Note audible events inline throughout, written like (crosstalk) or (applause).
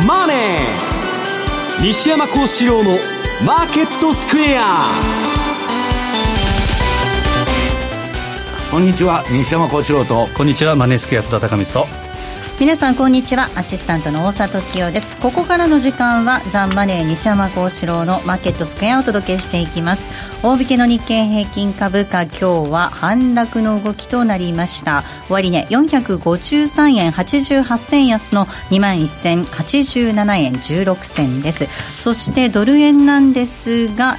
ーマネー」西山幸四郎の「マーケットスクエア」こんにちは。西山幸四郎と。こんにちは。マネースクエア津田隆光と皆さんこんにちは。アシスタントの大里清です。ここからの時間はザンマネー西山幸四郎のマーケットスクエアをお届けしていきます。大引けの日経平均株価今日は反落の動きとなりました。終値、ね、453円88銭安の2万1087円16銭です。そしてドル円なんですが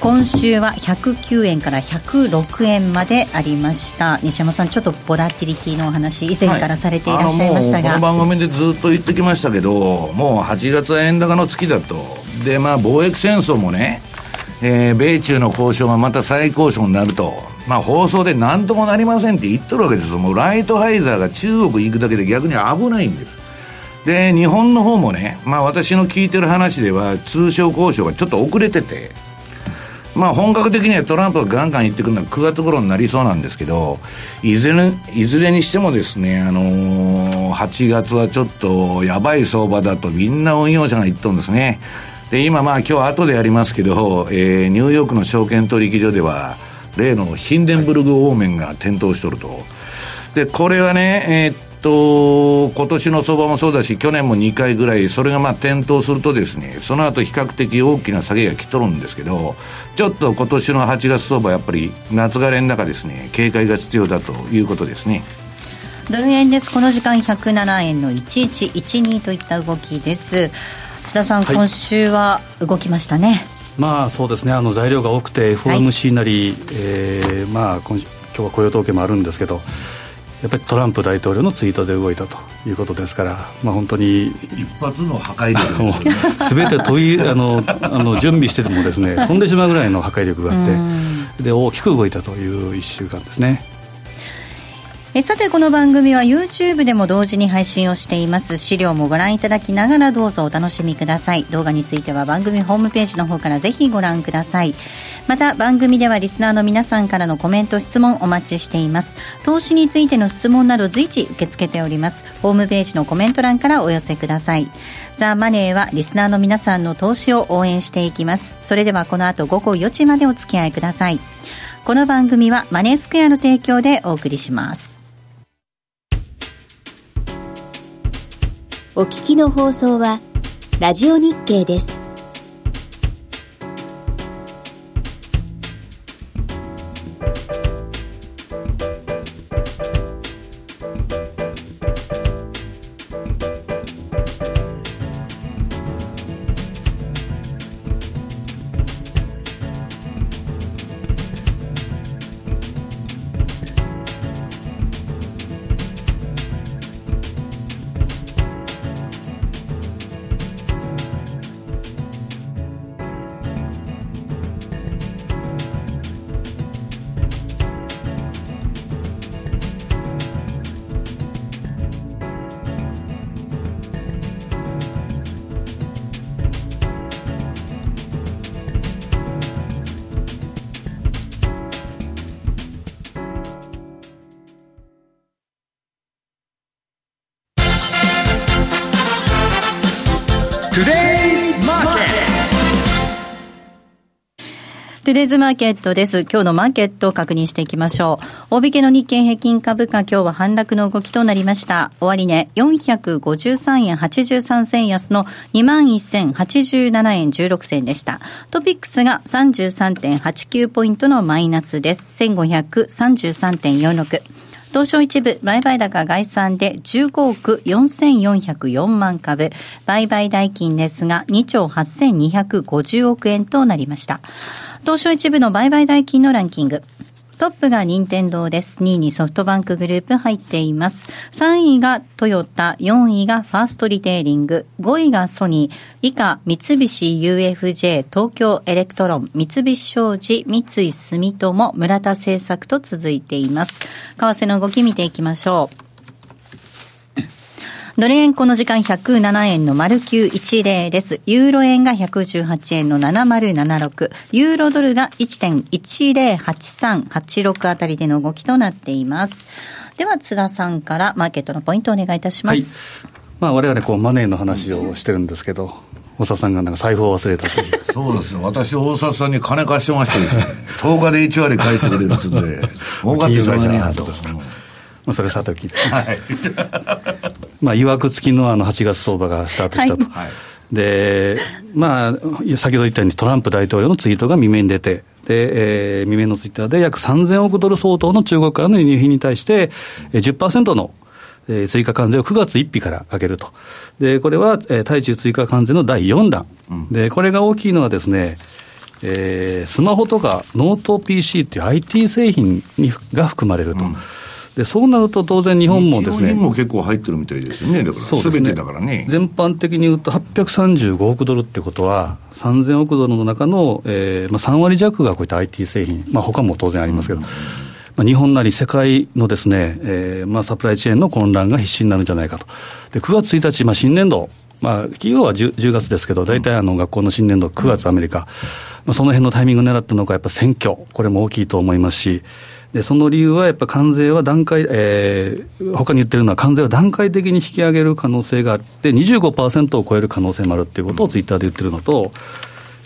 今週は109円から106円までありました。西山さん、ちょっとボラティリティのお話以前からされていらっしゃいましたが、はい、この番組でずっと言ってきましたけどもう8月は円高の月だと。で、まあ、貿易戦争もね、えー、米中の交渉がまた再交渉になると、まあ、放送で何ともなりませんって言っとるわけです。もうライトハイザーが中国行くだけで逆に危ないんです。で日本の方もね、まあ、私の聞いてる話では通商交渉がちょっと遅れててまあ本格的にはトランプがガンガン言ってくるのは9月頃になりそうなんですけど、いずれ、いずれにしてもですね、あのー、8月はちょっとやばい相場だとみんな運用者が言っとるんですね。で、今まあ今日後でやりますけど、えー、ニューヨークの証券取引所では、例のヒンデンブルグオーメンが点灯しとると。で、これはね、えー、と、今年の相場もそうだし、去年も2回ぐらい、それがまあ点灯するとですね、その後比較的大きな下げが来とるんですけど、ちょっと今年の8月相場、やっぱり夏枯れの中ですね、警戒が必要だということですね。ドル円です。この時間107円の1112といった動きです。津田さん、はい、今週は動きましたね。まあそうですね。あの材料が多くて FOMC なり、はい、えー、まあ今日は雇用統計もあるんですけど。やっぱりトランプ大統領のツイートで動いたということですから、まあ、本当に一発の破壊力ですよね全て問いあのあの準備しててもですね飛んでしまうぐらいの破壊力があってで大きく動いたという1週間ですね。えさてこの番組は YouTube でも同時に配信をしています。資料もご覧いただきながらどうぞお楽しみください。動画については番組ホームページの方からぜひご覧ください。また番組ではリスナーの皆さんからのコメント質問お待ちしています。投資についての質問など随時受け付けております。ホームページのコメント欄からお寄せください。ザ・マネーはリスナーの皆さんの投資を応援していきます。それではこの後午後4時までお付き合いください。この番組はマネースクエアの提供でお送りします。お聞きの放送は、ラジオ日経です。トゥデイズマーケットです。今日のマーケットを確認していきましょう。大引けの日経平均株価、今日は反落の動きとなりました。終値、453円83銭安の21,087円16銭でした。トピックスが33.89ポイントのマイナスです。1533.46。東証一部、売買高概算で15億4404万株、売買代金ですが2兆8250億円となりました。東証一部の売買代金のランキング。トップが任天堂です。2位にソフトバンクグループ入っています。3位がトヨタ、4位がファーストリテイリング、5位がソニー、以下三菱 UFJ、東京エレクトロン、三菱商事、三井住友、村田製作と続いています。為替の動き見ていきましょう。ドル円この時間107円の丸910です。ユーロ円が118円の7076。ユーロドルが1.108386あたりでの動きとなっています。では、津田さんからマーケットのポイントをお願いいたします。はいまあ、我々こうマネーの話をしてるんですけど、大沢さんがなんか財布を忘れたという。そうですよ。私、大沢さんに金貸してましてですね、(laughs) 10日で1割返してくれるっつうんで、儲かってる会社なと。まあ、それさておき。はい。(laughs) まあ、いわくつきのあの8月相場がスタートしたと。はいで、まあ、先ほど言ったようにトランプ大統領のツイートが未明に出て、で、えー、未明のツイッターで約3000億ドル相当の中国からの輸入品に対して、10%のえー、追加関税を9月1日からかけると。で、これは、えー、対中追加関税の第4弾。うん、で、これが大きいのはですね、えー、スマホとかノート PC っていう IT 製品にが含まれると。うんでそうなると当然日本もですね。も結構入ってるみたいですよね。だから、すべてだからね。全般的に言うと835億ドルってことは、3000億ドルの中の、えーまあ、3割弱がこういった IT 製品、まあ他も当然ありますけど、うんまあ、日本なり世界のですね、えーまあ、サプライチェーンの混乱が必至になるんじゃないかと。で、9月1日、まあ、新年度、まあ、企業は 10, 10月ですけど、大体あの学校の新年度、9月アメリカ、まあ、その辺のタイミングを狙ったのが、やっぱ選挙、これも大きいと思いますし、でその理由はやっぱ関税は段階、えー、他に言ってるのは、関税は段階的に引き上げる可能性があって、25%を超える可能性もあるっていうことをツイッターで言ってるのと、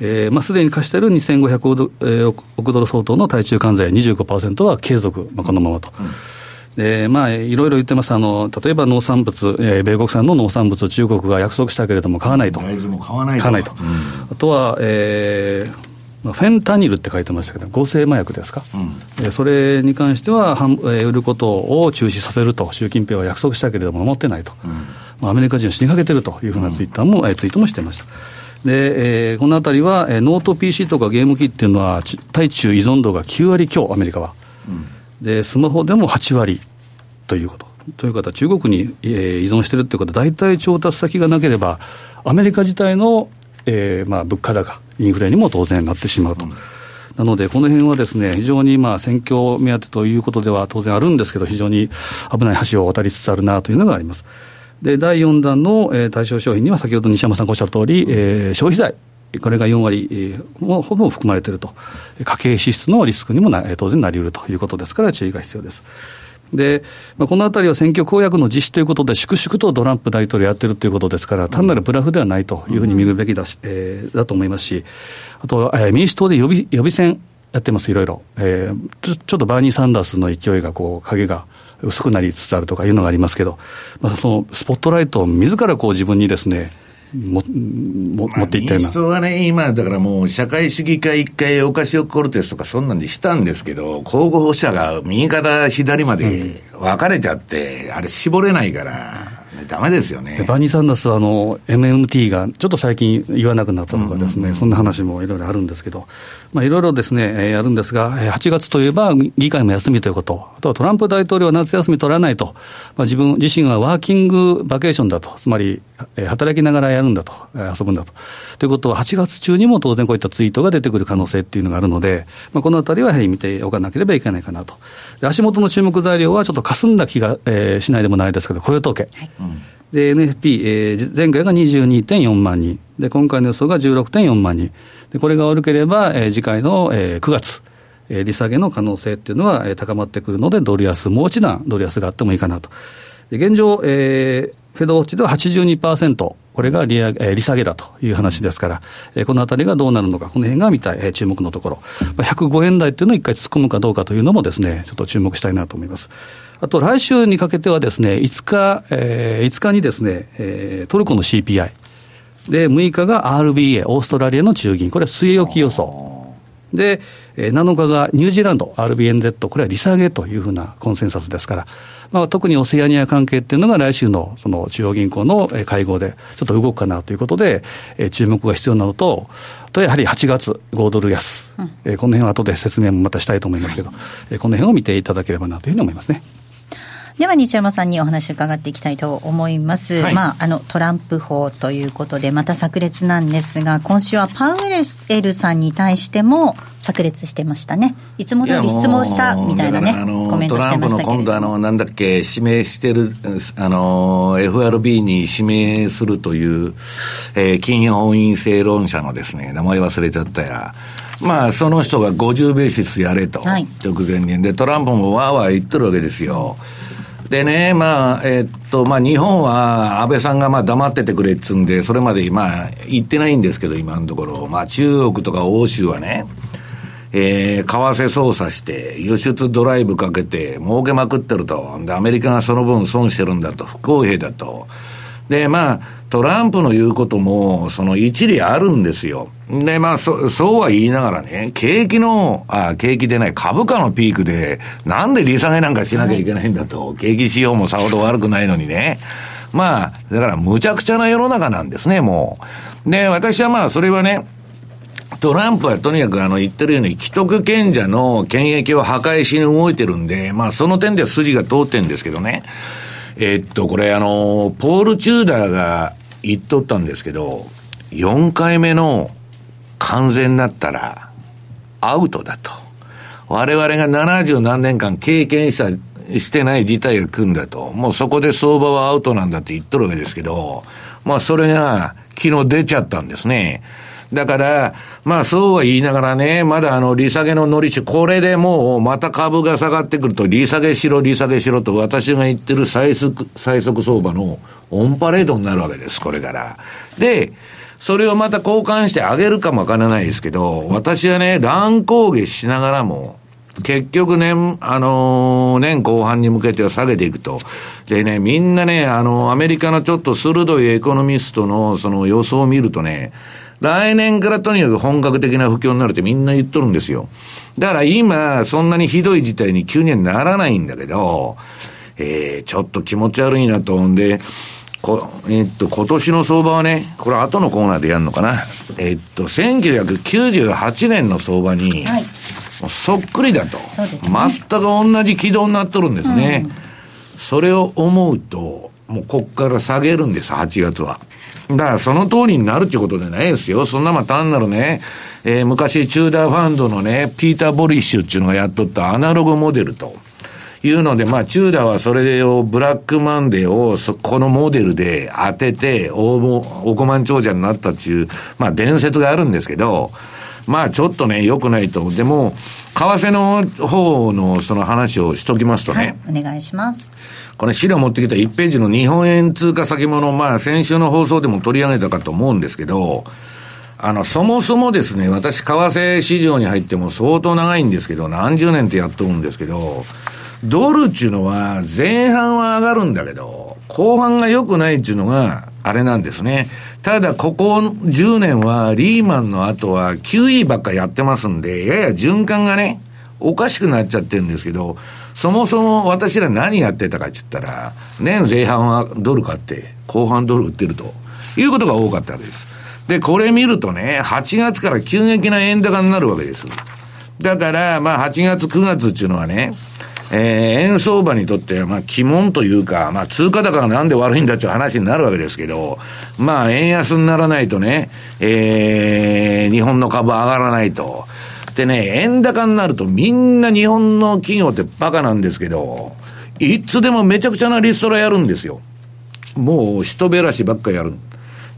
えーまあ、すでに貸している2500億ドル相当の対中関税25%は継続、まあ、このままと。でまあ、いろいろ言ってますあの、例えば農産物、えー、米国産の農産物を中国が約束したけれども買わないと。大豆も買わないと。買わないと。うん、あとは、えー、フェンタニルって書いてましたけど、合成麻薬ですか、うん、それに関しては、売ることを中止させると、習近平は約束したけれども、守ってないと、うん、アメリカ人を死にかけてるというふうなツイッターも、うん、ツイートもしてました。で、えー、このあたりは、えー、ノート PC とかゲーム機っていうのは、対中依存度が9割強、アメリカは。うん、で、スマホでも8割ということ。という方、中国に、えー、依存してるってことは、大体調達先がなければ、アメリカ自体の、えーまあ、物価高、インフレにも当然なってしまうと。うんなので、この辺はですね、非常にまあ選挙目当てということでは当然あるんですけど、非常に危ない橋を渡りつつあるなというのがあります。で、第4弾の、えー、対象商品には、先ほど西山さんがおっしゃった通り、えー、消費財。これが4割、えー、もほぼ含まれていると、家計支出のリスクにもな当然なりうるということですから、注意が必要です。で、まあ、このあたりは選挙公約の実施ということで、粛々とトランプ大統領やってるということですから、単なるブラフではないというふうに見るべきだし、うん、えー、だと思いますし、あと、えー、民主党で予備予備選やってます、いろいろ。えー、ちょちょっとバーニー・サンダースの勢いが、こう、影が薄くなりつつあるとかいうのがありますけど、まあ、そのスポットライトを自らこう自分にですね、もも持っていったような。民主党はね、今、だからもう、社会主義化一回、オカシオコルテスとか、そんなんでしたんですけど、候補者が右から左まで分かれちゃって、あれ、絞れないから。だめですよね。バーニー・サンダースはあの MMT がちょっと最近言わなくなったとかですね、うん。うんうん、そんな話もいろいろあるんですけど、まあ、いろいろですね、えー、あるんですが、8月といえば議会も休みということ、あとはトランプ大統領は夏休み取らないと、まあ、自分自身はワーキングバケーションだと、つまり、えー、働きながらやるんだと、えー、遊ぶんだと。ということは、8月中にも当然こういったツイートが出てくる可能性っていうのがあるので、まあ、このあたりはやはり見ておかなければいけないかなと。足元の注目材料はちょっと霞んだ気が、えー、しないでもないですけど、雇用統計。はい。うんで、NFP、えー、前回が22.4万人。で、今回の予想が16.4万人。で、これが悪ければ、えー、次回の、えー、9月、え、利下げの可能性っていうのは、え、高まってくるので、ドル安、もう一段ドル安があってもいいかなと。で、現状、えー、フェドウォッチでは82%、これが利上げ、利下げだという話ですから、えー、このあたりがどうなるのか、この辺が見たい、え、注目のところ。まあ、105円台っていうのを一回突っ込むかどうかというのもですね、ちょっと注目したいなと思います。あと来週にかけてはですね、5日、えー、5日にですね、えー、トルコの CPI。で、6日が RBA、オーストラリアの中銀。これは据え置き予想。で、7日がニュージーランド、RBNZ、これは利下げというふうなコンセンサスですから、まあ、特にオセアニア関係っていうのが来週のその中央銀行の会合でちょっと動くかなということで、え注目が必要なのと、とやはり8月、5ドル安、うん、えこの辺は後で説明もまたしたいと思いますけど、えこの辺を見ていただければなというふうに思いますね。では西山さんにお話伺っていきたいと思います、はい、まあ、あのトランプ法ということでまた炸裂なんですが今週はパウエルさんに対しても炸裂してましたね。いつも通り質問したみたいなねコメントしてましたけど。今度あのなんだっけ指名してるあの FRB に指名するという、えー、金本位正論者のですね名前忘れちゃったや。まあ、その人が50ベーシスやれと、はい、直前に。で、トランプもわーわー言ってるわけですよ。でね、まあ、えー、っと、まあ、日本は安倍さんがまあ黙っててくれっつんで、それまでまあ、言ってないんですけど、今のところ。まあ、中国とか欧州はね、えー、為替操作して、輸出ドライブかけて、儲けまくってると。で、アメリカがその分損してるんだと。不公平だと。で、まあ、トランプの言うことも、その一理あるんですよ。で、まあ、そ、そうは言いながらね、景気の、あ、景気でない、株価のピークで、なんで利下げなんかしなきゃいけないんだと、はい、景気仕様もさほど悪くないのにね。まあ、だから無茶苦茶な世の中なんですね、もう。で、私はまあ、それはね、トランプはとにかくあの言ってるように、既得権者の権益を破壊しに動いてるんで、まあその点では筋が通ってるんですけどね。えー、っと、これあの、ポール・チューダーが言っとったんですけど、4回目の完全になったら、アウトだと。我々が70何年間経験した、してない事態が来るんだと。もうそこで相場はアウトなんだって言っとるわけですけど、まあそれが昨日出ちゃったんですね。だから、まあそうは言いながらね、まだあの利下げの乗りし、これでもうまた株が下がってくると、利下げしろ、利下げしろと私が言ってる最速、最速相場のオンパレードになるわけです、これから。で、それをまた交換してあげるかもわからないですけど、私はね、乱高下しながらも、結局年、あのー、年後半に向けては下げていくと。でね、みんなね、あのー、アメリカのちょっと鋭いエコノミストのその予想を見るとね、来年からとにかく本格的な不況になるってみんな言っとるんですよ。だから今、そんなにひどい事態に急にはならないんだけど、えー、ちょっと気持ち悪いなと思うんで、こえー、っと、今年の相場はね、これ後のコーナーでやるのかな。えー、っと、1998年の相場に、はい、そっくりだと。ね。全く同じ軌道になっとるんですね。うん、それを思うと、もうこっから下げるんです、8月は。だからその通りになるってことじゃないですよ。そんなまあ単なるね、えー、昔チューダーファンドのね、ピーター・ボリッシュっていうのがやっとったアナログモデルと。いうので、まあ、チューダーはそれを、ブラックマンデーを、そこのモデルで当てて、大億万長者になったっていう、まあ、伝説があるんですけど、まあ、ちょっとね、良くないと。でも、為替の方のその話をしときますとね。はい、お願いします。これ資料持ってきた1ページの日本円通貨先物、まあ先週の放送でも取り上げたかと思うんですけど、あの、そもそもですね、私、為替市場に入っても相当長いんですけど、何十年ってやっとるんですけど、ドルっていうのは前半は上がるんだけど、後半が良くないっていうのが、あれなんですね。ただ、ここ10年は、リーマンの後は QE ばっかやってますんで、やや循環がね、おかしくなっちゃってるんですけど、そもそも私ら何やってたかって言ったら、年前半はドル買って、後半ドル売ってるということが多かったわけです。で、これ見るとね、8月から急激な円高になるわけです。だから、まあ8月9月っていうのはね、えー、円相場にとっては、まあ、鬼門というか、まあ、通貨高がなんで悪いんだっていう話になるわけですけど、まあ、円安にならないとね、えー、日本の株上がらないと。でね、円高になるとみんな日本の企業ってバカなんですけど、いつでもめちゃくちゃなリストラやるんですよ。もう人べらしばっかやる。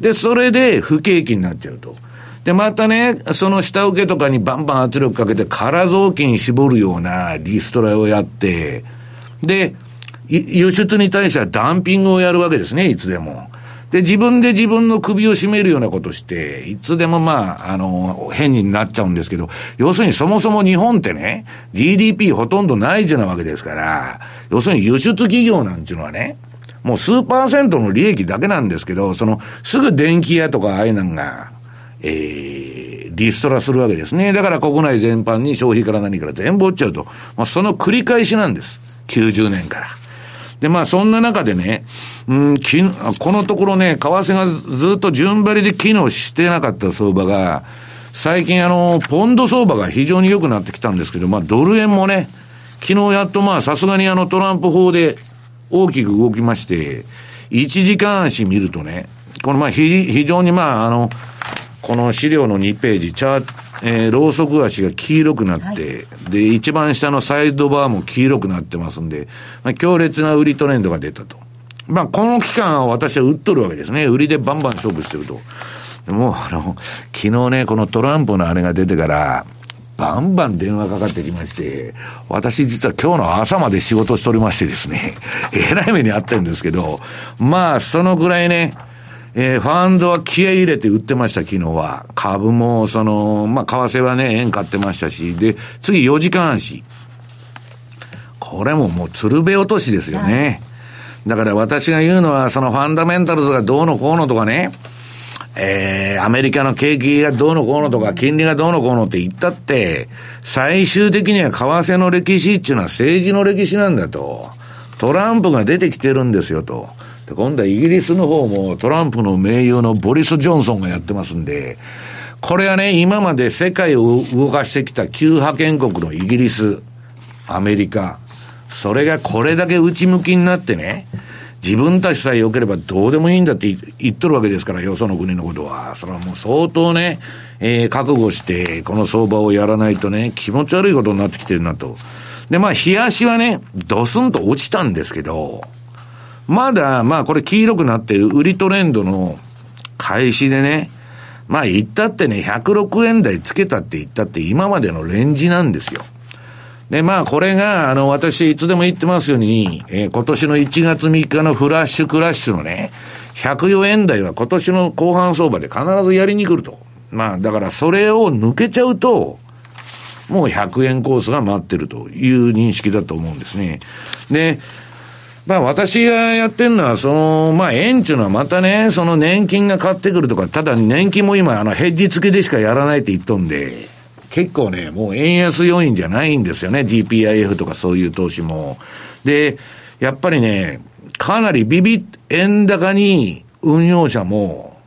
で、それで不景気になっちゃうと。で、またね、その下請けとかにバンバン圧力かけて、空臓器に絞るようなリストラをやって、で、輸出に対してはダンピングをやるわけですね、いつでも。で、自分で自分の首を絞めるようなことして、いつでもまあ、あの、変になっちゃうんですけど、要するにそもそも日本ってね、GDP ほとんどないじゃなわけですから、要するに輸出企業なんていうのはね、もう数パーセントの利益だけなんですけど、その、すぐ電気屋とかああいうのが、えー、リストラするわけですね。だから国内全般に消費から何から全部落ちちゃうと。まあ、その繰り返しなんです。90年から。で、まあ、そんな中でね、うん、きこのところね、為替がずっと順張りで機能してなかった相場が、最近あの、ポンド相場が非常に良くなってきたんですけど、まあ、ドル円もね、昨日やっとまあ、さすがにあの、トランプ法で大きく動きまして、1時間足見るとね、このまあ、非常にまあ、あの、この資料の2ページ、チャー、えー、ローソク足が黄色くなって、はい、で、一番下のサイドバーも黄色くなってますんで、まあ、強烈な売りトレンドが出たと。まあ、この期間は私は売っとるわけですね。売りでバンバン勝負してると。でも、あの、昨日ね、このトランプのあれが出てから、バンバン電話かかってきまして、私実は今日の朝まで仕事しておりましてですね、(laughs) えらい目にあってるんですけど、まあ、そのぐらいね、えー、ファンドは気合い入れて売ってました、昨日は。株も、その、まあ、為替はね、円買ってましたし、で、次4時間足。これももう鶴瓶落としですよね。だから私が言うのは、そのファンダメンタルズがどうのこうのとかね、えー、アメリカの景気がどうのこうのとか、金利がどうのこうのって言ったって、最終的には為替の歴史っていうのは政治の歴史なんだと。トランプが出てきてるんですよと。で、今度はイギリスの方もトランプの盟友のボリス・ジョンソンがやってますんで、これはね、今まで世界を動かしてきた旧覇権国のイギリス、アメリカ、それがこれだけ内向きになってね、自分たちさえ良ければどうでもいいんだって言っとるわけですから、よその国のことは。それはもう相当ね、えー、覚悟して、この相場をやらないとね、気持ち悪いことになってきてるなと。で、まあ、冷やしはね、ドスンと落ちたんですけど、まだ、まあ、これ黄色くなってる売りトレンドの開始でね、まあ、言ったってね、106円台つけたって言ったって今までのレンジなんですよ。で、まあ、これが、あの、私、いつでも言ってますように、えー、今年の1月3日のフラッシュクラッシュのね、104円台は今年の後半相場で必ずやりに来ると。まあ、だからそれを抜けちゃうと、もう100円コースが待ってるという認識だと思うんですね。で、まあ私がやってるのは、その、まあ円っていうのはまたね、その年金が買ってくるとか、ただ年金も今あのヘッジ付きでしかやらないって言っとんで、結構ね、もう円安要因じゃないんですよね。GPIF とかそういう投資も。で、やっぱりね、かなりビビ、円高に運用者も、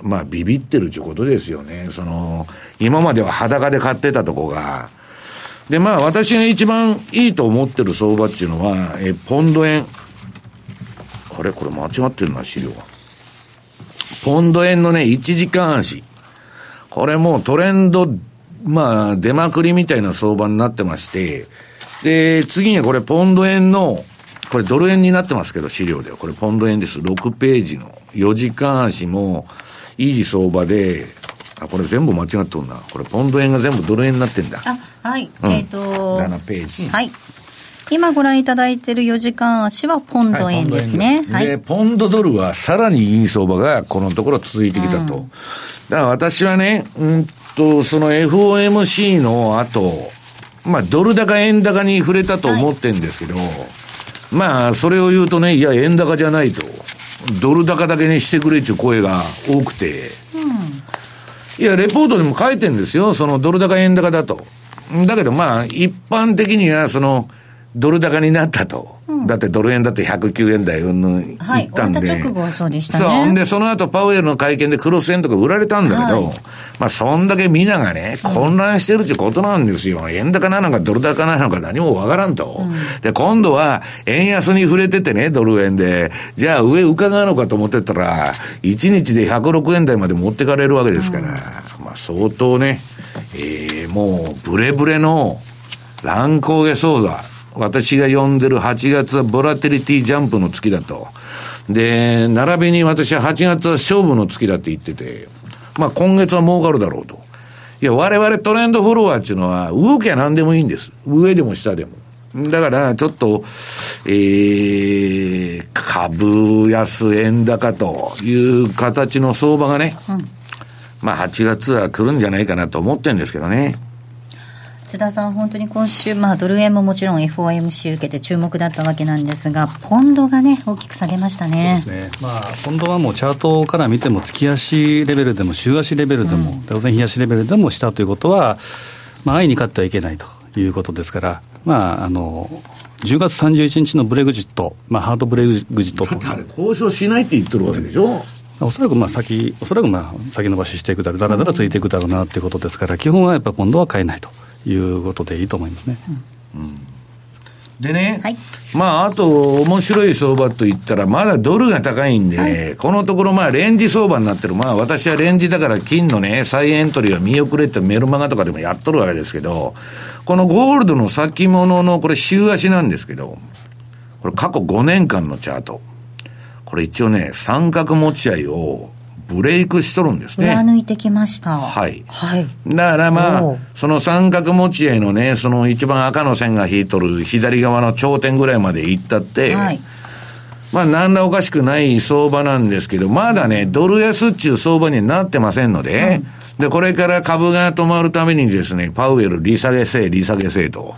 まあビビってるってことですよね。その、今までは裸で買ってたとこが、で、まあ私が一番いいと思ってる相場っていうのは、え、ポンド円。あれ？これ間違ってるな、資料が。ポンド円のね、1時間足。これもうトレンドまあ、出まくりみたいな相場になってまして、で、次にこれ、ポンド円の、これドル円になってますけど、資料では。これポンド円です。6ページの4時間足も、いい相場で、あ、これ全部間違っとるな。これポンド円が全部ドル円になってんだ。あ、はい。うん、えっ、ー、と7ページ。はい。今ご覧いただいている4時間足はポンド円ですね。はい、で、ポンドドルはさらにいい相場がこのところ続いてきたと。うん、だから私はね、うんと、その FOMC の後、まあ、ドル高円高に触れたと思ってるんですけど、はい、まあ、それを言うとね、いや、円高じゃないと。ドル高だけにしてくれっていう声が多くて、うん、いや、レポートでも書いてるんですよ。そのドル高円高だと。だけどまあ、一般的には、その、ドル高になったと。うん、だってドル円だって109円台うんぬんいったんで。はい、直後はそうでしたね。そう。で、その後パウエルの会見でクロス円とか売られたんだけど、はい、まあ、そんだけみんながね、混乱してるってことなんですよ。円高なのかドル高なのか何もわからんと。うん、で、今度は円安に触れててね、ドル円で。じゃあ上伺うのかと思ってたら、1日で106円台まで持ってかれるわけですから、まあ相当ね、えー、もうブレブレの乱高下相場。私が呼んでる8月はボラテリティジャンプの月だと。で、並びに私は8月は勝負の月だって言ってて、まあ今月は儲かるだろうと。いや、我々トレンドフォロワーっていうのは、動きは何でもいいんです。上でも下でも。だから、ちょっと、えー、株安円高という形の相場がね、うん、まあ8月は来るんじゃないかなと思ってるんですけどね。津田さん、本当に今週、まあ、ドル円ももちろん FOMC 受けて注目だったわけなんですが、ポンドがね、大きく下げましたね。ねまあ、ポンドはもうチャートから見ても、月足レベルでも、週足レベルでも、当然、日足レベルでもしたということは、まあ、愛に勝ってはいけないということですから、まあ、あの10月31日のブレグジット、まあ、ハードブレグジットだってあれ、交渉しないって言ってるわけでしょ。おそらくまあ先、おそらくまあ先延ばししていくだろう、だらだらついていくだろうなということですから、基本はやっぱりポンドは買えないと。いうことでいいと思いますね。うん、でね、はい、まあ、あと、面白い相場といったら、まだドルが高いんで、はい、このところ、まあ、レンジ相場になってる。まあ、私はレンジだから、金のね、再エントリーは見送れってメルマガとかでもやっとるわけですけど、このゴールドの先物の、これ、週足なんですけど、これ、過去5年間のチャート。これ一応ね、三角持ち合いをブレイクしとるんですね。上抜いてきました。はいはい。だからまあ、その三角持ち合いのね、その一番赤の線が引いとる左側の頂点ぐらいまで行ったって、はい。まあ、なんらおかしくない相場なんですけど、まだね、ドル安っちゅう相場になってませんので、で、これから株が止まるためにですね、パウエル利下げせえ、利下げせえと。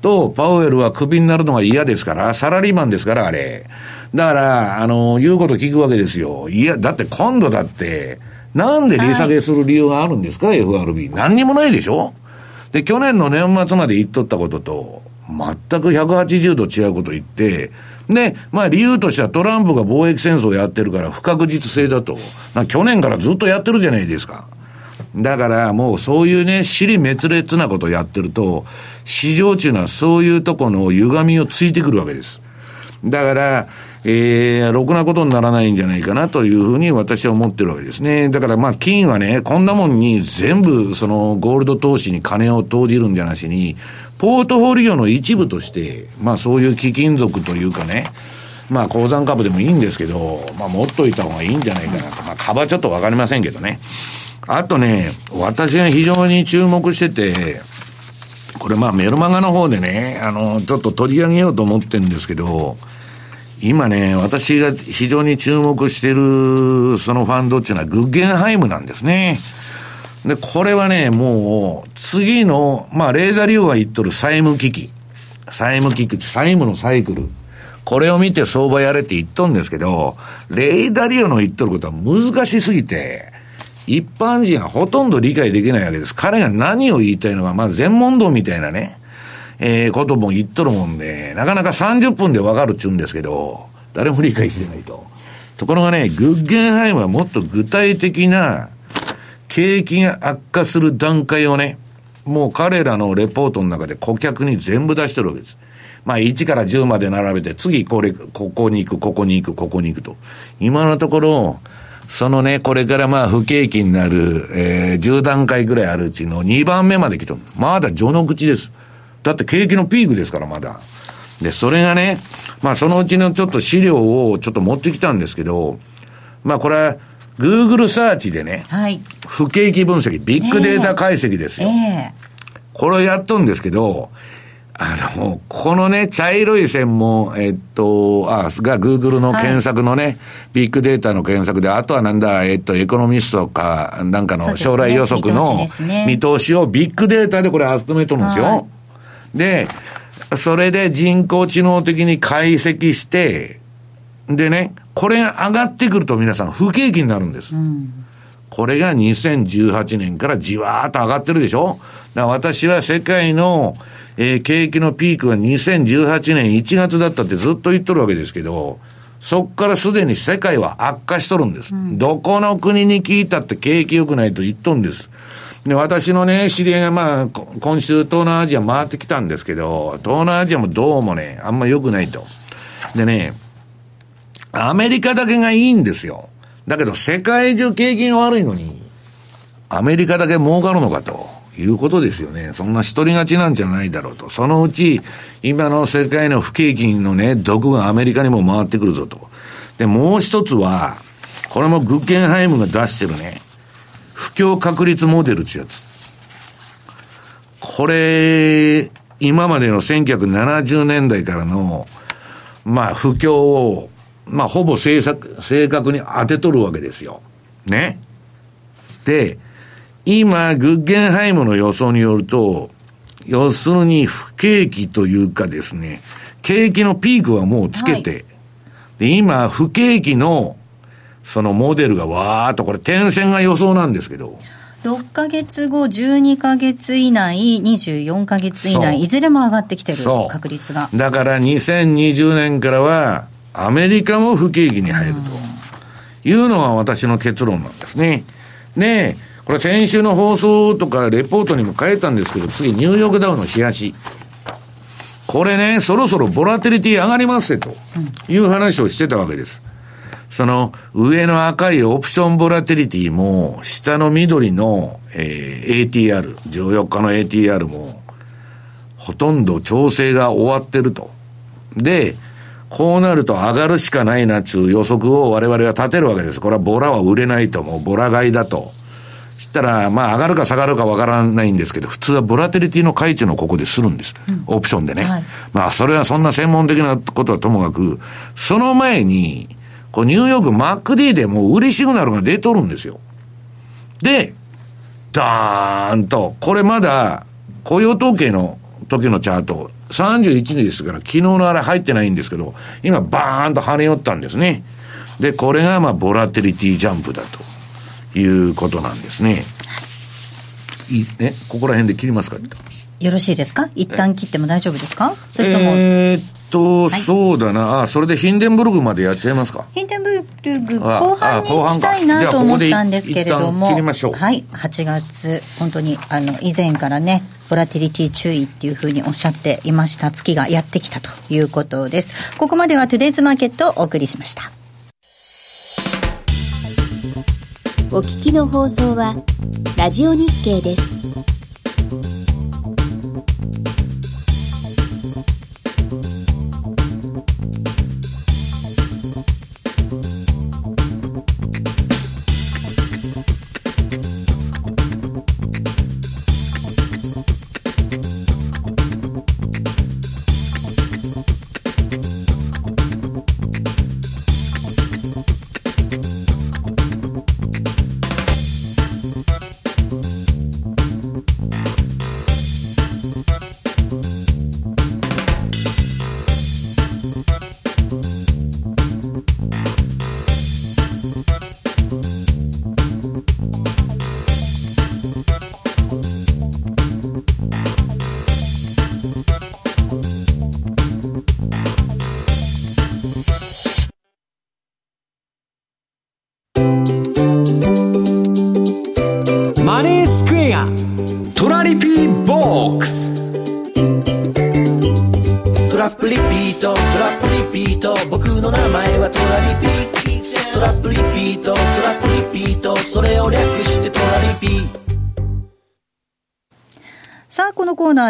と、パウエルはクビになるのが嫌ですから、サラリーマンですから、あれ。だから、あの、言うこと聞くわけですよ。いや、だって今度だって、なんで利下げする理由があるんですか、FRB。何にもないでしょ？で、去年の年末まで言っとったことと、全く180度違うこと言って、で、まあ理由としてはトランプが貿易戦争をやってるから不確実性だと。な去年からずっとやってるじゃないですか。だからもうそういうね、尻滅裂なことをやってると、市場中のはそういうとこの歪みをついてくるわけです。だから、えー、ろくなことにならないんじゃないかなというふうに私は思ってるわけですね。だからまあ金はね、こんなもんに全部そのゴールド投資に金を投じるんじゃなしに、ポートフォリオの一部として、まあそういう貴金属というかね、まあ鉱山株でもいいんですけど、まあ持っといた方がいいんじゃないかなと。まあ株はちょっとわかりませんけどね。あとね、私が非常に注目してて、これまあメルマガの方でね、あの、ちょっと取り上げようと思ってるんですけど、今ね、私が非常に注目してるそのファンドっていうのはグッゲンハイムなんですね。で、これはね、もう、次の、まあ、レーザーリオが言っとる債務危機。債務危機って債務のサイクル。これを見て相場やれって言っとんですけど、レーダーリオの言っとることは難しすぎて、一般人はほとんど理解できないわけです。彼が何を言いたいのか、まあ、全問答みたいなね、えー、ことも言っとるもんで、なかなか30分でわかるっちゅうんですけど、誰も理解してないと。ところがね、グッゲンハイムはもっと具体的な、景気が悪化する段階をね、もう彼らのレポートの中で顧客に全部出してるわけです。まあ1から10まで並べて、次これ、ここに行く、ここに行く、ここに行くと。今のところ、そのね、これからまあ不景気になる、えー、10段階ぐらいあるうちの2番目まで来てる。まだ序の口です。だって景気のピークですから、まだ。で、それがね、まあそのうちのちょっと資料をちょっと持ってきたんですけど、まあこれは、Google サーチでね、はい。不景気分析、ビッグデータ解析ですよ。ええこれをやっとんですけど、あの、このね、茶色い線も、えっと、あ、が Google の検索のね、ビッグデータの検索で、あとはなんだ、えっと、エコノミストか、なんかの将来予測の見通しをビッグデータでこれ集めとるんですよ。はいで、それで人工知能的に解析して、でね、これが上がってくると皆さん不景気になるんです。これが2018年からじわーっと上がってるでしょだから私は世界の、えー景気のピークが2018年1月だったってずっと言っとるわけですけど、そっからすでに世界は悪化しとるんです。どこの国に聞いたって景気良くないと言っとるんです。で、私のね、知り合いがまあ、今週東南アジア回ってきたんですけど、東南アジアもどうもね、あんま良くないと。でね、アメリカだけがいいんですよ。だけど世界中景気が悪いのに、アメリカだけ儲かるのかということですよね。そんな一人勝ちなんじゃないだろうと。そのうち、今の世界の不景気のね、毒がアメリカにも回ってくるぞと。で、もう一つは、これもグッケンハイムが出してるね、不況確率モデルってやつ。これ、今までの1970年代からの、まあ、不況を、まあ、ほぼ正確、正確に当てとるわけですよ。ね。で、今、グッゲンハイムの予想によると、要するに不景気というかですね、景気のピークはもうつけて、で、今、不景気の、そのモデルがわーっと、これ点線が予想なんですけど、6ヶ月後、12ヶ月以内、24ヶ月以内、いずれも上がってきてる確率が。だから2020年からは、アメリカも不景気に入るというのが私の結論なんですね。で、これ先週の放送とかレポートにも書いたんですけど、次ニューヨークダウの冷やし。これね、そろそろボラテリティ上がりますよという話をしてたわけです。その上の赤いオプションボラテリティも、下の緑の、えー ATR、14日の ATR も、ほとんど調整が終わってると。で、こうなると上がるしかないなっていう予測を我々は立てるわけです。これはボラは売れないと、もうボラ買いだと。したら、まあ上がるか下がるかわからないんですけど、普通はボラテリティの解除のここでするんです。うん、オプションでね。はい、まあそれはそんな専門的なことはともかく、その前に、こうニューヨーク MacD でもう売りシグナルが出とるんですよ。で、ダーンと、これまだ雇用統計の時のチャート、31ですから、昨日のあれ入ってないんですけど、今バーンと跳ね寄ったんですね。で、これがまあ、ボラテリティジャンプだということなんですね。いね、ここら辺で切りますか？よろしいですか？一旦切っても大丈夫ですか？それとも。えー、っと、はい、そうだな。あ、それでヒンデンブルグまでやっちゃいますかヒンデンブルグ、後半に行きたいなと思ったんですけれども。切りましょう。はい。8月、本当に、あの、以前からね、ボラティリティ注意っていうふうにおっしゃっていました月がやってきたということです。ここまではトゥデイズマーケットをお送りしました。お聞きの放送は、ラジオ日経です。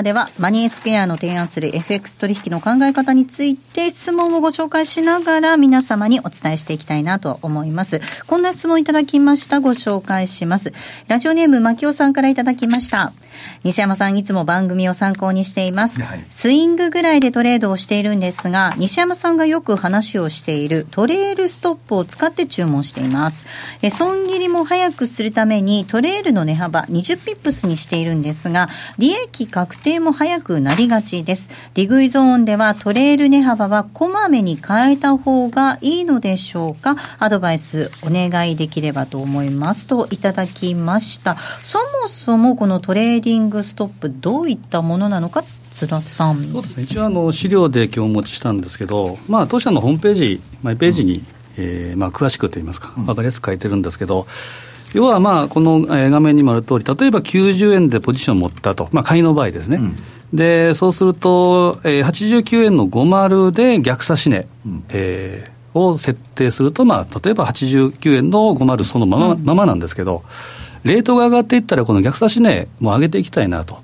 ーでは、マネースクエアの提案する FX 取引の考え方について質問をご紹介しながら皆様にお伝えしていきたいなと思います。こんな質問いただきました。ご紹介します。ラジオネーム、牧尾さんからいただきました。西山さんいつも番組を参考にしています、はい、スイングぐらいでトレードをしているんですが西山さんがよく話をしているトレールストップを使って注文しています。え損切りも早くするためにトレールの値幅20ピップスにしているんですが利益確定も早くなりがちです。利食いゾーンではトレール値幅はこまめに変えた方がいいのでしょうか？アドバイスお願いできればと思います。といただきました。そもそもこのトレーリングストップ、どういったものなのか、津田さん。そうですね、一応あの、資料で今日お持ちしたんですけど、まあ、当社のホームページ、マイページに、うん、えー、まあ、詳しくといいますか、分かりやすく書いてるんですけど、要はまあこの画面にもある通り、例えば90円でポジションを持ったと、まあ、買いの場合ですね、うん、でそうすると、えー、89円の50で逆差し値、うん、えー、を設定すると、まあ、例えば89円の50そのままうん、ままなんですけど、レートが上がっていったら、この逆差し値も上げていきたいなと、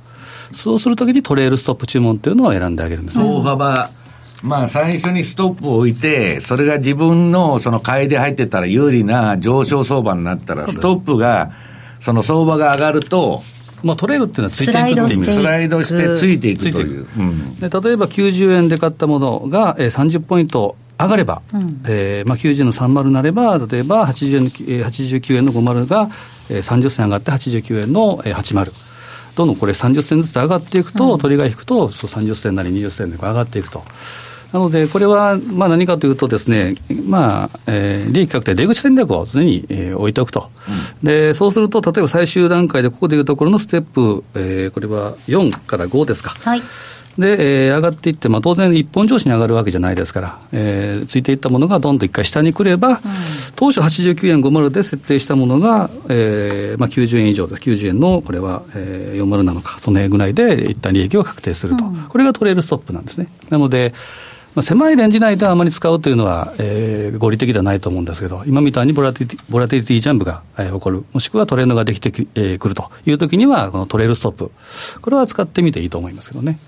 そうするときにトレールストップ注文っていうのを選んであげるんですね。大幅。まあ最初にストップを置いて、それが自分のその買いで入ってたら有利な上昇相場になったら、ストップが、その相場が上がると、まあ、トレールっていうのはついていくって意味スライドしてついていくという。で例えば90円で買ったものが30ポイント上がれば、うん、えー、まあ、90円の30になれば、例えば80円89円の50が30銭上がって89円の80。どんどんこれ30銭ずつ上がっていくと、うん、鳥が引くと、そう30銭なり20銭で上がっていくと。なので、これはまあ何かというとですね、まあ、えー、利益確定出口戦略を常に、えー、置いておくと、うん、で、そうすると、例えば最終段階でここでいうところのステップ、えー、これは4から5ですか。はいで、えー、上がっていって、まあ、当然、一本上司に上がるわけじゃないですから、えー、ついていったものがどんどん一回下に来れば、うん、当初89円50で設定したものが、えーまあ、90円以上です、90円のこれは、えー、40なのか、その辺ぐらいで一旦利益を確定すると、うん、これがトレールストップなんですね。なのでまあ、狭いレンジ内であまり使うというのは、えー、合理的ではないと思うんですけど、今みたいにボラティティボラティティジャンプが、えー、起こる、もしくはトレンドができてく、えー、るというときには、このトレールストップ、これは使ってみていいと思いますけどね。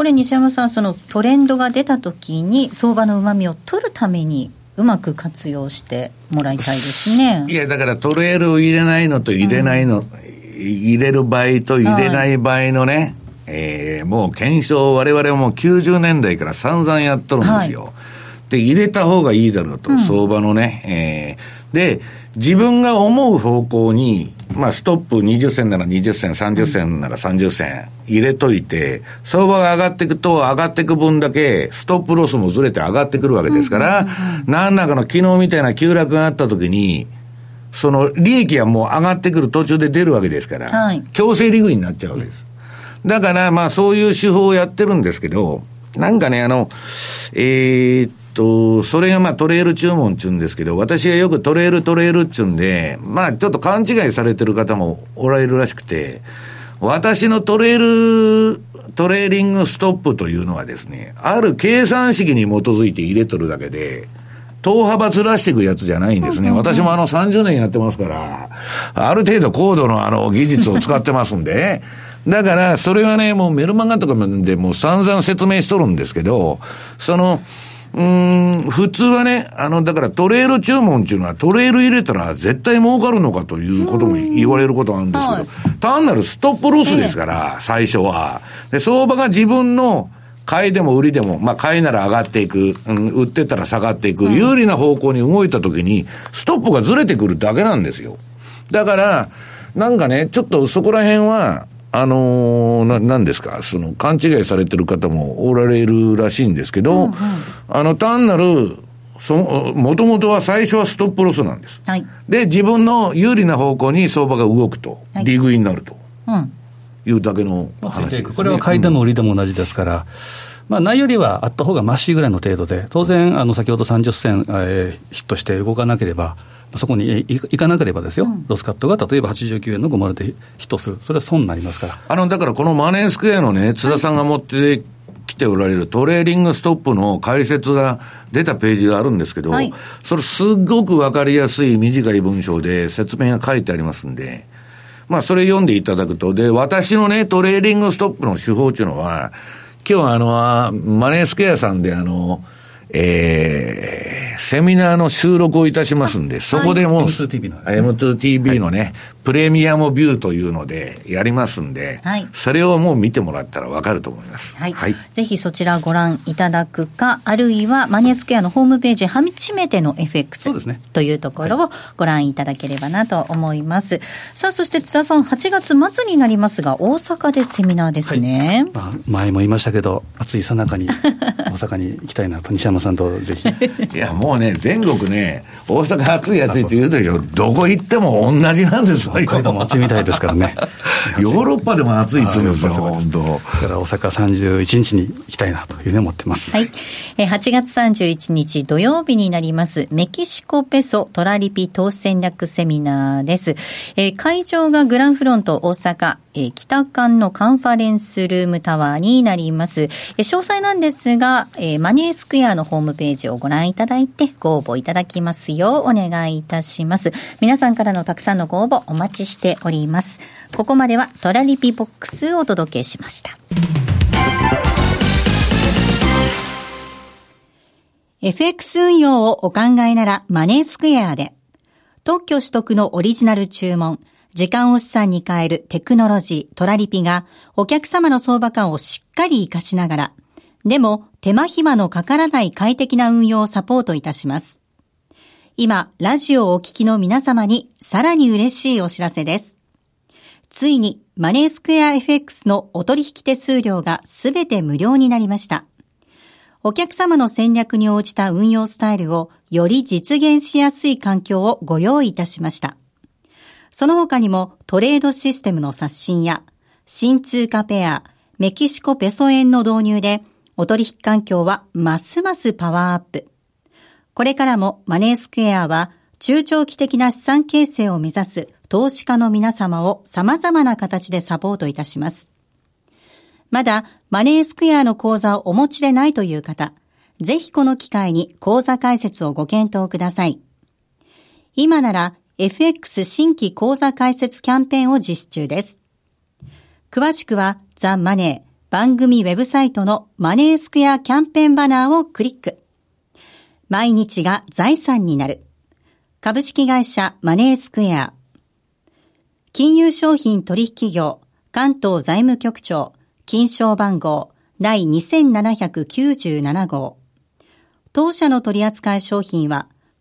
これ西山さんそのトレンドが出た時に相場のうまみを取るためにうまく活用してもらいたいですね。いや、だからトレールを入れないのと入れないの、うん、入れる場合と入れない場合のね、はい、えー、もう検証我々はもう90年代から散々やっとるんですよ。はい、で、入れた方がいいだろうと、うん、相場のね、えー、で、自分が思う方向に、まあ、ストップ20銭なら20銭、30銭なら30銭入れといて、相場が上がっていくと、上がっていく分だけ、ストップロスもずれて上がってくるわけですから、何らかの昨日みたいな急落があった時に、その利益はもう上がってくる途中で出るわけですから、はい、強制利食いになっちゃうわけです。だから、まあそういう手法をやってるんですけど、なんかね、あの、えー、と、それがまあトレール注文っちゅうんですけど、私はよくトレールトレールっちゅうんで、まあちょっと勘違いされてる方もおられるらしくて、私のトレール、トレーリングストップというのはですね、ある計算式に基づいて入れとるだけで、等幅ずらしていくやつじゃないんですね。私もあの30年やってますから、ある程度高度のあの技術を使ってますんで、だから、それはね、もうメルマガとかでも散々説明しとるんですけど、その、うん、普通はね、あの、だからトレール注文っていうのはトレール入れたら絶対儲かるのかということも言われることがあるんですけど、はい、単なるストップロスですから、ええ、最初は。で、相場が自分の買いでも売りでも、まあ買いなら上がっていく、うん、売ってたら下がっていく、有利な方向に動いたときに、ストップがずれてくるだけなんですよ。だから、なんかね、ちょっとそこら辺は、あのー、な、なんですか、その、勘違いされてる方もおられるらしいんですけど、うんうん、あの、単なる、そもともとは最初はストップロスなんです。はい、で、自分の有利な方向に相場が動くと、はい、利食いになると、いうだけの話です、ね、これは買いでも売りでも同じですから、まあ、ないよりはあった方がましいぐらいの程度で、当然、あの先ほど30銭、えー、ヒットして動かなければ、そこに行かなければですよ、うん、ロスカットが例えば89円の50でヒットする、それは損になりますから。あのだからこのマネースクエアのね、津田さんが持ってきておられるトレーリングストップの解説が出たページがあるんですけど、はい、それ、すっごくわかりやすい短い文章で説明が書いてありますんで。まあ、それ読んでいただくと、で、私のね、トレーリングストップの手法っていうのは、今日はあの、マネースクエアさんであの、えー、セミナーの収録をいたしますんで、そこでも、M2TV の、M2TV のね、プレミアムビューというのでやりますんで、はい、それをもう見てもらったらわかると思います。はい。はい、ぜひそちらご覧いただくか、あるいはマネースクエアのホームページ、初めての FX そうです、ね、というところをご覧いただければなと思います。はい、さあ、そして津田さん、8月末になりますが、大阪でセミナーですね。まあ、前も言いましたけど、暑いさなかに (laughs) 大阪に行きたいなと、西山さんとぜひ。(laughs) いや、もうね、全国ね、大阪暑い暑いって言うでしょ、どこ行っても同じなんです北海道も暑いみたいですからね。(laughs) ヨーロッパでも暑いっつうんですよ、本当。だから大阪31日に行きたいなというふうに思ってます。はい。え8月31日土曜日になります、メキシコペソトラリピ投資戦略セミナーです。えー、会場がグランフロント大阪、えー、北館のカンファレンスルームタワーになります。えー、詳細なんですが、えー、マネースクエアのホームページをご覧いただいてご応募いただきますようお願いいたします。皆さんからのたくさんのご応募お待ちしております。ここまではトラリピボックスをお届けしました。FX 運用をお考えならマネースクエアで特許取得のオリジナル注文時間を資産に変えるテクノロジー、トラリピがお客様の相場感をしっかり活かしながら、でも手間暇のかからない快適な運用をサポートいたします。今、ラジオをお聞きの皆様にさらに嬉しいお知らせです。ついにマネースクエア FX のお取引手数料がすべて無料になりました。お客様の戦略に応じた運用スタイルをより実現しやすい環境をご用意いたしました。その他にもトレードシステムの刷新や新通貨ペア、メキシコペソ円の導入でお取引環境はますますパワーアップ。これからもマネースクエアは中長期的な資産形成を目指す投資家の皆様を様々な形でサポートいたします。まだマネースクエアの講座をお持ちでないという方、ぜひこの機会に講座解説をご検討ください。今なら FX 新規講座開設キャンペーンを実施中です。詳しくはザ・マネー番組ウェブサイトのマネースクエアキャンペーンバナーをクリック。毎日が財産になる。株式会社マネースクエア。金融商品取引業関東財務局長金賞番号第2797号。当社の取扱い商品は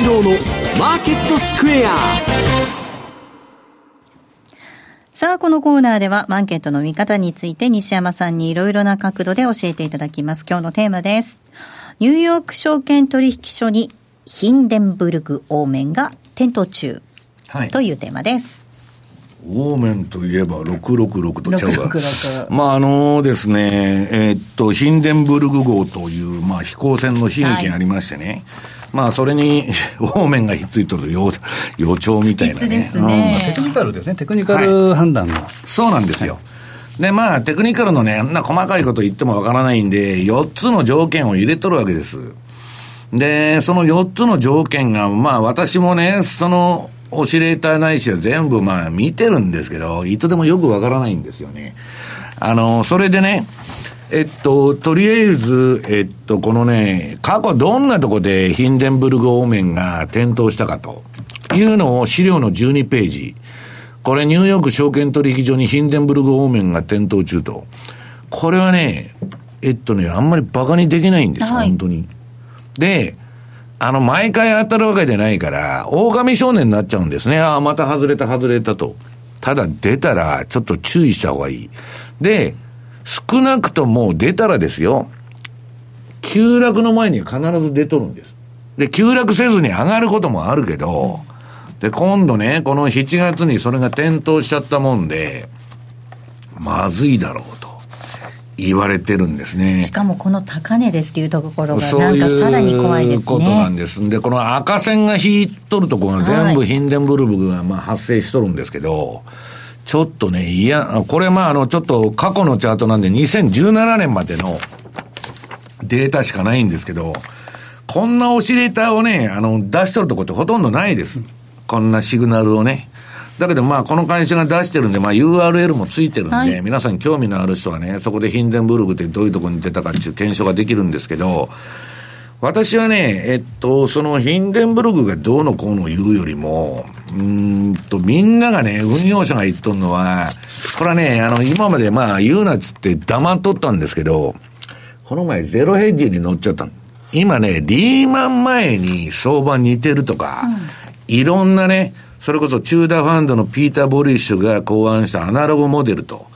西山幸四郎のマーケットスクエアさあ、このコーナーでは、マーケットの見方について西山さんにいろいろな角度で教えていただきます。今日のテーマです。ニューヨーク証券取引所にヒンデンブルグオーメンが点灯中、はい、というテーマです。オーメンといえば666とちゃうが。まああのですね、えー、っと、ヒンデンブルグ号という、まあ飛行船の悲劇がありましてね。はいまあ、それに、(laughs) 方面がひっついてる予予兆みたいなね。ねうん、テクニカルですね、テクニカル判断が、はい、そうなんですよ。で、まあ、テクニカルのね、あんな細かいこと言ってもわからないんで、4つの条件を入れとるわけです。で、その4つの条件が、まあ、私もね、その、オシレーターないしは全部まあ見てるんですけど、いつでもよくわからないんですよね。あの、それでね、えっと、とりあえず、えっと、このね、過去どんなとこでヒンデンブルグオーメンが点灯したかというのを資料の12ページ。これニューヨーク証券取引所にヒンデンブルグオーメンが点灯中と。これはね、えっとね、あんまり馬鹿にできないんです、はい、本当に。で、あの、毎回当たるわけじゃないから、狼少年になっちゃうんですね。ああ、また外れた外れたと。ただ出たら、ちょっと注意した方がいい。で、少なくとも出たらですよ、急落の前に必ず出とるんです。で、急落せずに上がることもあるけど、で、今度ね、この7月にそれが点灯しちゃったもんで、まずいだろうと言われてるんですね。しかもこの高値でっていうところがなんかさらに怖いですね。そういうことなんです。で、この赤線が引いとるところが全部ヒンデンブルグがまあ発生しとるんですけど、はいちょっとね、いや、これまああの、ちょっと過去のチャートなんで2017年までのデータしかないんですけど、こんなオシレーターをね、あの、出しとるとこってほとんどないです。こんなシグナルをね。だけどまあこの会社が出してるんで、まあ URL もついてるんで、はい、皆さん興味のある人はね、そこでヒンデンブルグってどういうところに出たかっていう検証ができるんですけど、私はね、えっと、そのヒンデンブルグがどうのこうの言うよりも、うんと、みんながね、運用者が言っとんのは、これはね、あの、今までまあ言うなっつって黙っとったんですけど、この前ゼロヘッジに乗っちゃった今ね、リーマン前に相場似てるとか、うん、いろんなね、それこそチューダーファンドのピーター・ボリッシュが考案したアナログモデルと、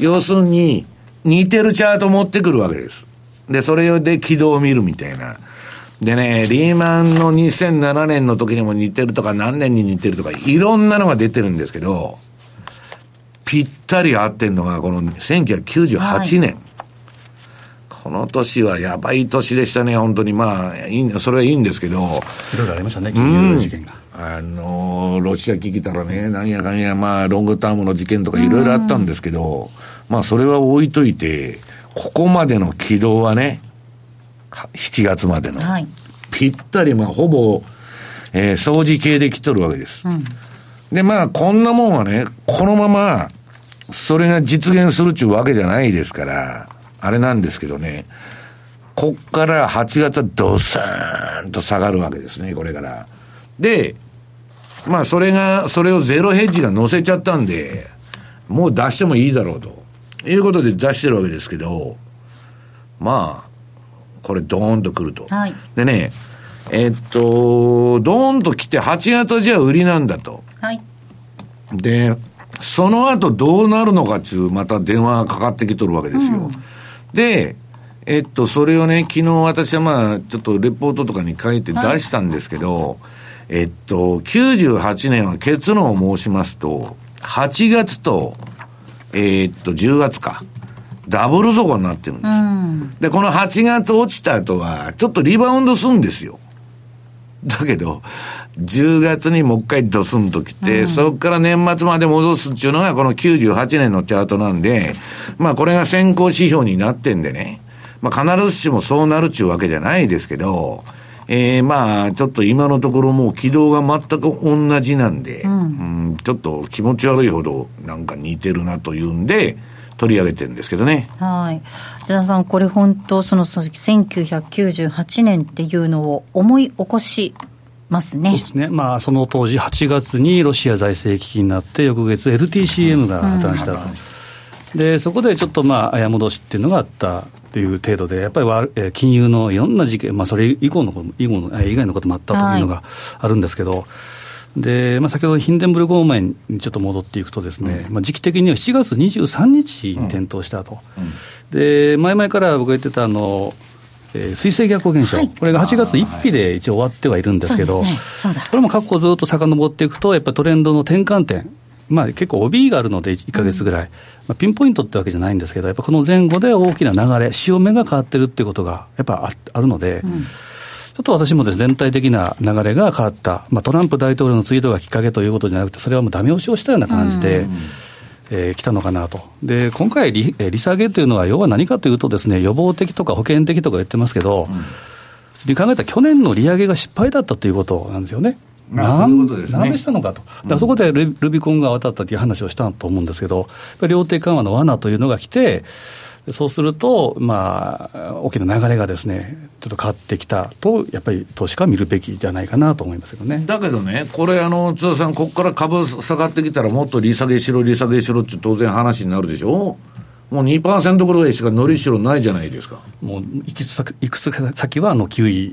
要するに似てるチャート持ってくるわけです。で、それで軌道を見るみたいな。でね、リーマンの2007年の時にも似てるとか、何年に似てるとか、いろんなのが出てるんですけど、ぴったり合ってんのが、この1998年。はい、この年はやばい年でしたね、本当に。まあ、いいそれはいいんですけど。いろいろありましたね、金融事件が。あのロシア危機たらね、なんやかんや、まあ、ロングタームの事件とかいろいろあったんですけど、まあ、それは置いといて、ここまでの軌道はね、7月までの。はい、ぴったり、まあ、ほぼ、えー、掃除系で来とるわけです。うん、で、まあ、こんなもんはね、このまま、それが実現するっちゅうわけじゃないですから、あれなんですけどね、こっから8月はドスーンと下がるわけですね、これから。で、まあそれが、それをゼロヘッジが乗せちゃったんで、もう出してもいいだろうと。いうことで出してるわけですけど、まあ、これドーンとくると。はい、でね、えっと、ドーンと来て8月じゃ売りなんだと。はい。で、その後どうなるのかっていう、また電話がかかってきとるわけですよ。うん、で、えっと、それをね、昨日私はまあ、ちょっとレポートとかに書いて出したんですけど、はい、えっと、98年は結論を申しますと、8月と、えー、っと、10月か。ダブル底になってるんです、うん、で、この8月落ちた後は、ちょっとリバウンドするんですよ。だけど、10月にもう一回ドスンと来て、うん、そこから年末まで戻すっていうのがこの98年のチャートなんで、まあこれが先行指標になってんでね、まあ必ずしもそうなるっちゅうわけじゃないですけど、えー、まあ、ちょっと今のところもう軌道が全く同じなんで、うん、うん、ちょっと気持ち悪いほどなんか似てるなというんで、取り上げてるんですけどね。はい。内田さん、これ本当、その1998年っていうのを思い起こしますね。そうですね。まあ、その当時8月にロシア財政危機になって、翌月 LTCM が破綻した、うん、で、そこでちょっとまあ、綾戻しっていうのがあったという程度で、やっぱりわ、え金融のいろんな事件、まあ、それ以降の以後の以外のこともあったというのがあるんですけど、はいで、まあ、先ほどヒンデンブルク方面にちょっと戻っていくとですね、うん、まあ、時期的には7月23日に点灯したと、うん。うん、で前々から僕が言ってたあの、えー、水星逆行現象、はい、これが8月1日で一応終わってはいるんですけど、ね、これも過去ずっと遡っていくと、やっぱりトレンドの転換点、まあ、結構帯があるので、1か月ぐらい、まあ、ピンポイントってわけじゃないんですけど、やっぱこの前後で大きな流れ、潮目が変わってるっていうことがやっぱあるので。ちょっと私もです、全体的な流れが変わった、まあ、トランプ大統領のツイートがきっかけということじゃなくて、それはもうだめ押しをしたような感じで。えー、来たのかなと。で、今回利、利下げというのは、要は何かというとですね、予防的とか保険的とか言ってますけど、うん、普通に考えたら去年の利上げが失敗だったということなんですよね。なん、ね、なんでしたのかと、だそこでルビコンが渡ったという話をしたと思うんですけど、量的緩和の罠というのが来て、そうすると、まあ、大きな流れがですね、ちょっと変わってきたと、やっぱり投資家は見るべきじゃないかなと思いますけどね。だけどね、これ、あの、津田さん、ここから株下がってきたら、もっと利下げしろ、利下げしろって当然話になるでしょ？もう2%ぐらいしか乗りしろないじゃないですか。もういくつ先いくつ先はあの QE4。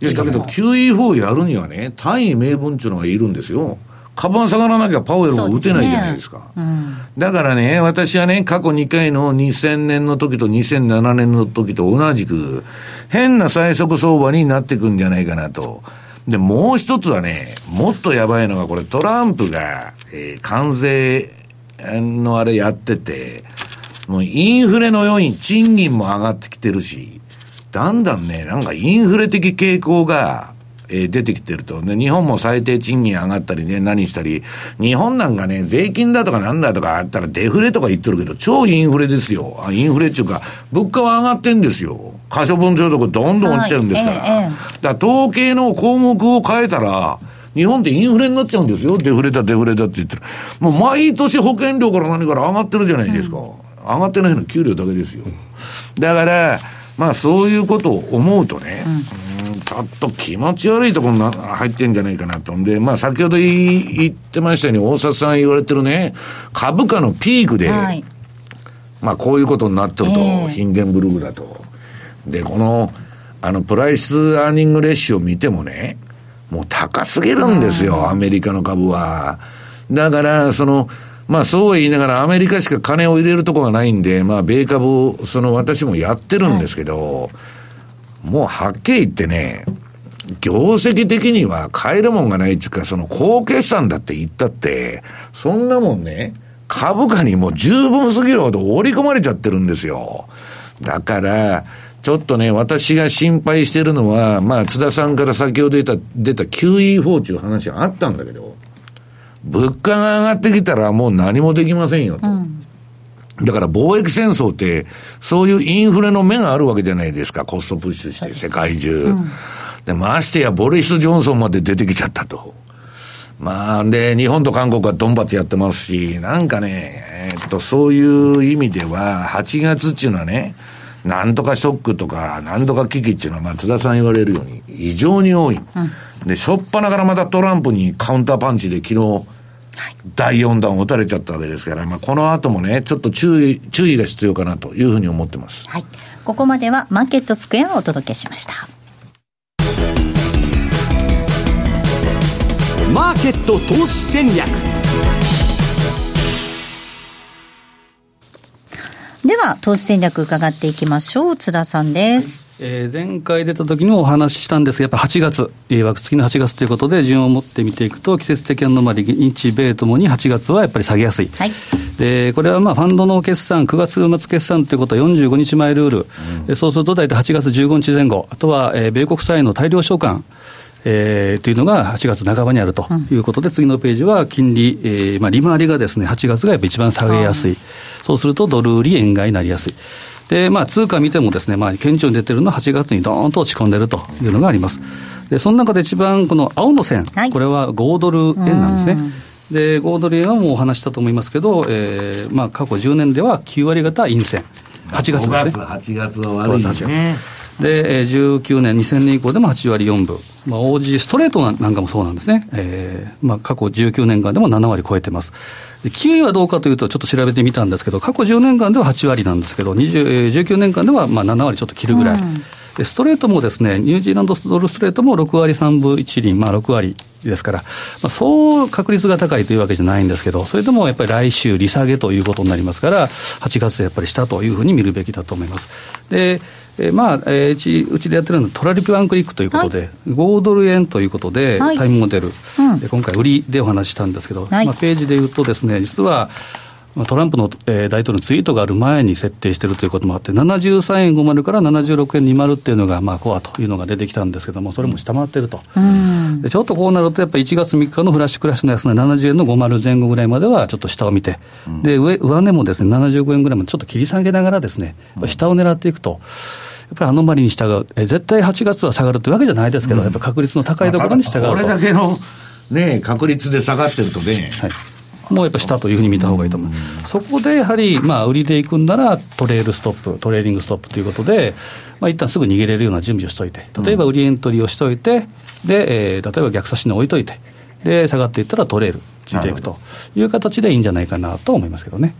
いや、だけど QE4 やるにはね、単位名分っていうのがいるんですよ。株が下がらなきゃパウエルも打てないじゃないですか。すねうん、だからね、私はね、過去2回の2000年の時と2007年の時と同じく、変な最速相場になっていくんじゃないかなと。で、もう一つはね、もっとやばいのが、これトランプが、えー、関税のあれやってて、もうインフレのように賃金も上がってきてるし、だんだんね、なんかインフレ的傾向が、えー、出てきてると。で、日本も最低賃金上がったりね、何したり、日本なんかね、税金だとかなんだとかあったらデフレとか言ってるけど、超インフレですよ。インフレっていうか、物価は上がってんですよ。可処分所得どんどん落ちてるんですから。はいええ、だから統計の項目を変えたら、日本ってインフレになっちゃうんですよ。デフレだ、デフレだって言ってる。もう毎年保険料から何から上がってるじゃないですか。うん、上がってないの給料だけですよ。だから、まあそういうことを思うとね、うんちょっと気持ち悪いところに入ってんじゃないかなと。んで、まあ先ほど言ってましたように、大札さん言われてるね、株価のピークで、はい、まあこういうことになっちゃうと、えー、ヒンデンブルグだと。で、この、あの、 price earning ratio を見てもね、もう高すぎるんですよ、アメリカの株は。だから、その、まあそう言いながらアメリカしか金を入れるとこがないんで、まあ米株を、その私もやってるんですけど、はいもうはっきり言ってね、業績的には買えるもんがないっていうか、その高決算だって言ったって、そんなもんね、株価にもう十分すぎるほど織り込まれちゃってるんですよ。だから、ちょっとね、私が心配してるのは、まあ、津田さんから先ほど出た、出た QE4 っていう話があったんだけど、物価が上がってきたらもう何もできませんよと。うんだから貿易戦争って、そういうインフレの目があるわけじゃないですか、コストプッシュして、世界中。うん、で、ましてや、ボリス・ジョンソンまで出てきちゃったと。まあ、で、日本と韓国はドンバツやってますし、なんかね、えーっと、そういう意味では、8月っていうのはね、なんとかショックとか、なんとか危機っていうのは、まあ、津田さん言われるように、異常に多い。で、しょっぱなからまたトランプにカウンターパンチで昨日、第4弾を打たれちゃったわけですから、まあ、この後もね、ちょっと注意、注意が必要かなというふうに思ってます。はい。ここまではマーケットスクエアをお届けしました。マーケット投資戦略では、投資戦略伺っていきましょう。津田さんです。えー前回出た時にもお話ししたんですが、やっぱ8月、えー枠付きの8月ということで、順を持って見ていくと、季節的アノマリ、日米ともに8月はやっぱり下げやすい。はい。でこれはまあファンドの決算、9月末決算ということは45日前ルール、えそうすると大体8月15日前後、あとは、えー米国債の大量償還、えーというのが8月半ばにあるということで、次のページは金利、えーまあ、利回りがですね8月がやっぱ一番下げやすい、そうするとドル売り円買いになりやすい。でまあ、通貨見てもですね、まあ、顕著に出てるのは8月にどーンと落ち込んでるというのがあります。で、その中で一番この青の線、はいこれは5ドル円なんですね。で、5ドル円はもうお話ししたと思いますけど、えーまあ、過去10年では9割方陰線。8月ですね。5月、8月は悪いですね。で、えー19年、2000年以降でも8割4分、まあ、OG ストレートなんかもそうなんですね、えーまあ、過去19年間でも7割超えてます。でキウイはどうかというと、ちょっと調べてみたんですけど、過去10年間では8割なんですけど、20えー19年間ではまあ7割ちょっと切るぐらい。でストレートもですね、ニュージーランドドルストレートも6割3分1厘、まあ6割ですから、まあ、そう確率が高いというわけじゃないんですけど、それでもやっぱり来週、利下げということになりますから、8月でやっぱりしたというふうに見るべきだと思います。でえーまあ、えーうちうちでやってるのはトラリピワンクリックということで、5ドル円ということで、はいタイムモデル、うん。で今回、売りでお話ししたんですけど、はい。まあ、ページで言うとですね、実は、まあトランプの、えー大統領のツイートがある前に設定しているということもあって、73円50から76円20っていうのが、まあ、コアというのが出てきたんですけども、それも下回ってると。うん。でちょっとこうなると、やっぱり1月3日のフラッシュクラッシュの安値、70円の50前後ぐらいまではちょっと下を見て、で上上値もですね75円ぐらいまでちょっと切り下げながらですね、下を狙っていくと。やっぱりアノマリに従う、え絶対8月は下がるというわけじゃないですけど、やっぱり確率の高いところに従うと、これだけの、ね、確率で下がってるとね、はい、もうやっぱ下というふうに見た方がいいと思う、そこでやはり、まあ、売りでいくんなら、トレールストップ、トレーリングストップということで、まあ一旦すぐ逃げれるような準備をしておいて、例えば売りエントリーをしておいて、でえー例えば逆差しに置いといて、で下がっていったらトレール、ついていくという形でいいんじゃないかなと思いますけどね。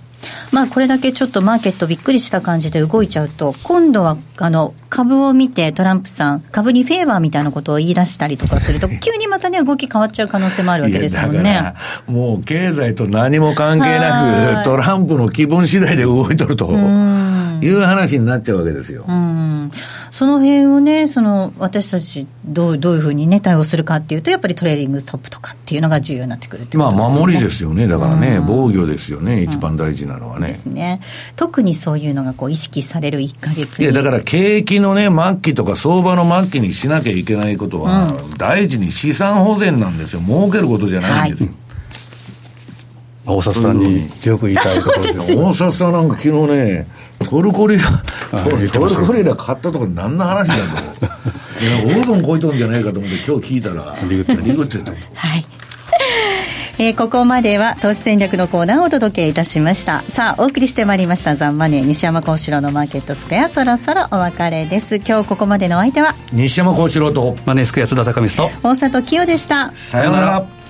まあ、これだけちょっとマーケットびっくりした感じで動いちゃうと、今度はあの株を見て、トランプさん、株にフェーバーみたいなことを言い出したりとかすると、(laughs) 急にまたね、動き変わっちゃう可能性もあるわけですもんね。いやだか。らもう経済と何も関係はない。く、トランプの気分次第で動いとるという話になっちゃうわけですよ。うんその辺をね、その私たちどう、どういうふうにね、対応するかっていうと、やっぱりトレーリングストップとかっていうのが重要になってくるっていうまあことですよね。守りですよね、だからね、防御ですよね、一番大事なのはねで。すね。特にそういうのがこう意識される1か月にいや、だから景気のね、末期とか相場の末期にしなきゃいけないことは、第一に資産保全なんですよ。儲けることじゃないんですよ。大里さんに強く言いたいところですよ。大札さんなんか昨日ね、トルコリラ、トルコリラ買ったところ何の話だと。(laughs) いや、オーブン超えとるんじゃないかと思って今日聞いたら、リグってリグってた。と。はい。(laughs) えーここまでは投資戦略のコーナーをお届けいたしました。さあお送りしてまいりました。ザンマネー西山幸四郎のマーケットスクエア。そろそろお別れです。今日ここまでのお相手は西山幸四郎と、マネースクエア津田隆光と。大里清でした。さようなら。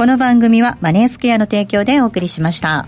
この番組はマネースクエアの提供でお送りしました